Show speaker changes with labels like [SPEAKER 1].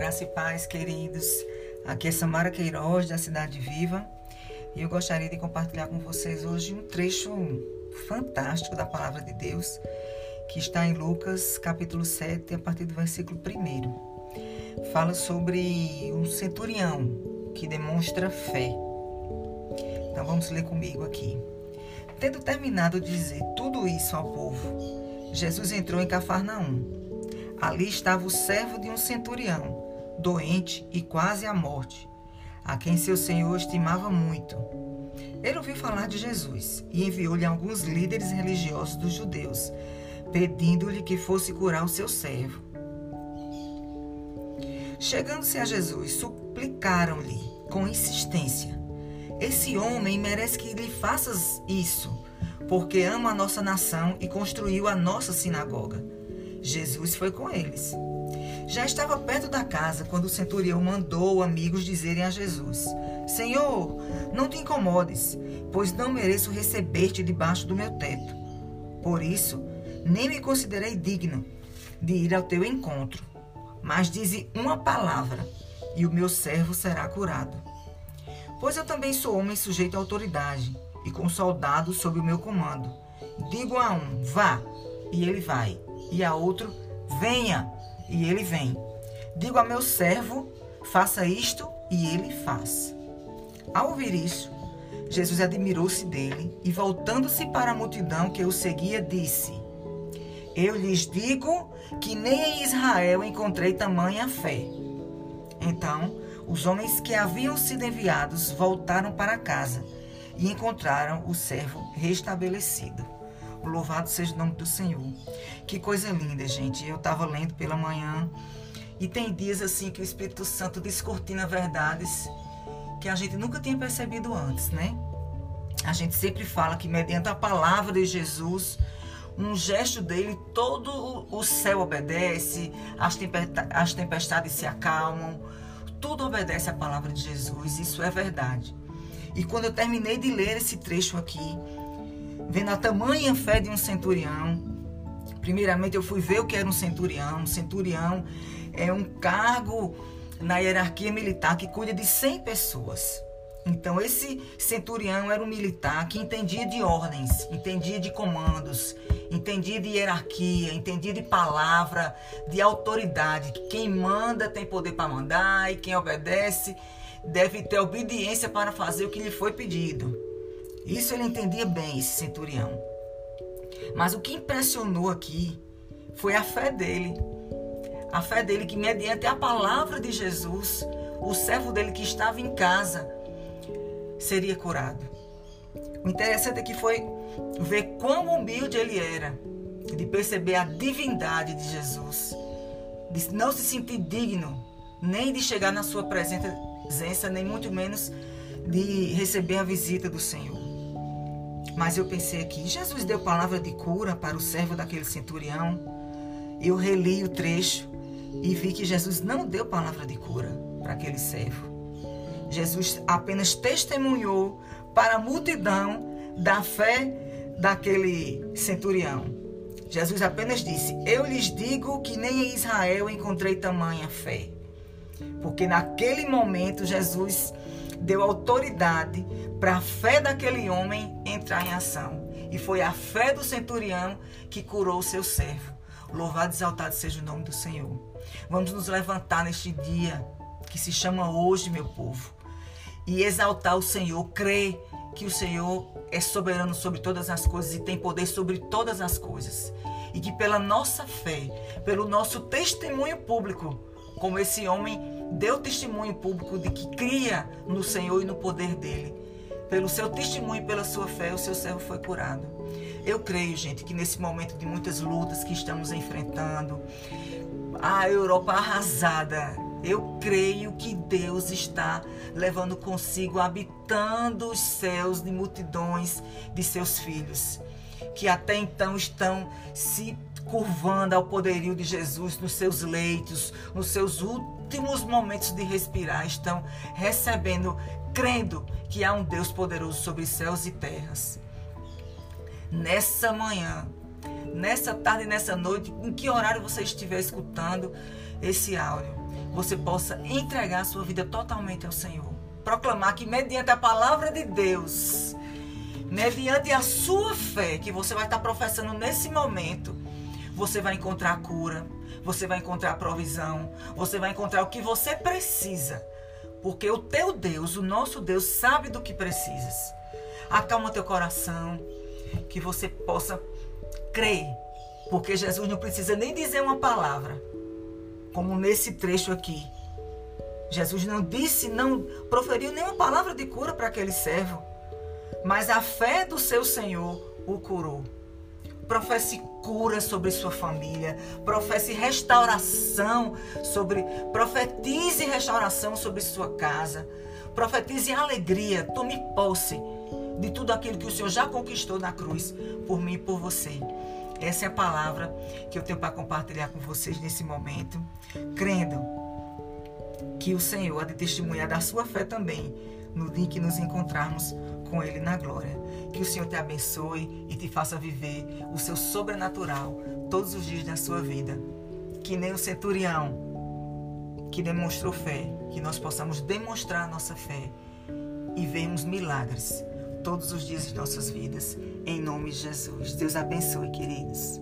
[SPEAKER 1] Graça e paz, queridos. Aqui é Samara Queiroz, da Cidade Viva. E eu gostaria de compartilhar com vocês hoje um trecho fantástico da palavra de Deus, que está em Lucas, capítulo 7, a partir do versículo 1. Fala sobre um centurião que demonstra fé. Então vamos ler comigo aqui. Tendo terminado de dizer tudo isso ao povo, Jesus entrou em Cafarnaum Ali estava o servo de um centurião, doente e quase à morte, a quem seu senhor estimava muito. Ele ouviu falar de Jesus e enviou-lhe alguns líderes religiosos dos judeus, pedindo-lhe que fosse curar o seu servo. Chegando-se a Jesus, suplicaram-lhe com insistência: Esse homem merece que lhe faças isso, porque ama a nossa nação e construiu a nossa sinagoga. Jesus foi com eles. Já estava perto da casa quando o centurião mandou amigos dizerem a Jesus: Senhor, não te incomodes, pois não mereço receber-te debaixo do meu teto. Por isso, nem me considerei digno de ir ao teu encontro. Mas dize uma palavra, e o meu servo será curado. Pois eu também sou homem sujeito à autoridade, e com soldados sob o meu comando. Digo a um: vá, e ele vai e a outro: Venha, e ele vem. Digo a meu servo: Faça isto, e ele faz. Ao ouvir isso, Jesus admirou-se dele e, voltando-se para a multidão que o seguia, disse: Eu lhes digo que nem em Israel encontrei tamanha fé. Então, os homens que haviam sido enviados voltaram para casa e encontraram o servo restabelecido. Louvado seja o nome do Senhor. Que coisa linda, gente. Eu estava lendo pela manhã e tem dias assim que o Espírito Santo descortina verdades que a gente nunca tinha percebido antes, né? A gente sempre fala que mediante a palavra de Jesus, um gesto dele, todo o céu obedece, as, as tempestades se acalmam, tudo obedece à palavra de Jesus, isso é verdade. E quando eu terminei de ler esse trecho aqui, vendo a tamanha fé de um centurião. Primeiramente, eu fui ver o que era um centurião. Um centurião é um cargo na hierarquia militar que cuida de 100 pessoas. Então, esse centurião era um militar que entendia de ordens, entendia de comandos, entendia de hierarquia, entendia de palavra, de autoridade. Quem manda tem poder para mandar e quem obedece deve ter obediência para fazer o que lhe foi pedido. Isso ele entendia bem, esse centurião. Mas o que impressionou aqui foi a fé dele. A fé dele que, mediante a palavra de Jesus, o servo dele que estava em casa seria curado. O interessante aqui foi ver quão humilde ele era, de perceber a divindade de Jesus, de não se sentir digno nem de chegar na sua presença, nem muito menos de receber a visita do Senhor. Mas eu pensei aqui, Jesus deu palavra de cura para o servo daquele centurião. Eu reli o trecho e vi que Jesus não deu palavra de cura para aquele servo. Jesus apenas testemunhou para a multidão da fé daquele centurião. Jesus apenas disse: Eu lhes digo que nem em Israel encontrei tamanha fé. Porque naquele momento Jesus deu autoridade para a fé daquele homem entrar em ação. E foi a fé do centurião que curou o seu servo. Louvado e exaltado seja o nome do Senhor. Vamos nos levantar neste dia que se chama hoje, meu povo, e exaltar o Senhor, crer que o Senhor é soberano sobre todas as coisas e tem poder sobre todas as coisas. E que pela nossa fé, pelo nosso testemunho público, como esse homem deu testemunho público de que cria no Senhor e no poder dele. Pelo seu testemunho e pela sua fé, o seu servo foi curado. Eu creio, gente, que nesse momento de muitas lutas que estamos enfrentando, a Europa arrasada, eu creio que Deus está levando consigo, habitando os céus de multidões de seus filhos, que até então estão se curvando ao poderio de Jesus nos seus leitos, nos seus últimos momentos de respirar, estão recebendo, crendo que há um Deus poderoso sobre céus e terras. Nessa manhã, nessa tarde, nessa noite, em que horário você estiver escutando esse áudio, você possa entregar a sua vida totalmente ao Senhor. Proclamar que, mediante a palavra de Deus, mediante a sua fé que você vai estar professando nesse momento, você vai encontrar cura, você vai encontrar provisão, você vai encontrar o que você precisa. Porque o teu Deus, o nosso Deus, sabe do que precisas. Acalma teu coração, que você possa crer. Porque Jesus não precisa nem dizer uma palavra, como nesse trecho aqui. Jesus não disse, não proferiu nenhuma palavra de cura para aquele servo, mas a fé do seu Senhor o curou. Professe cura sobre sua família, professe restauração sobre, profetize restauração sobre sua casa, profetize alegria, tome posse de tudo aquilo que o Senhor já conquistou na cruz por mim e por você. Essa é a palavra que eu tenho para compartilhar com vocês nesse momento, crendo que o Senhor há de testemunhar da sua fé também no dia que nos encontrarmos com Ele na glória. Que o Senhor te abençoe e te faça viver o seu sobrenatural todos os dias da sua vida. Que nem o centurião que demonstrou fé, que nós possamos demonstrar nossa fé e vermos milagres todos os dias de nossas vidas. Em nome de Jesus. Deus abençoe, queridos.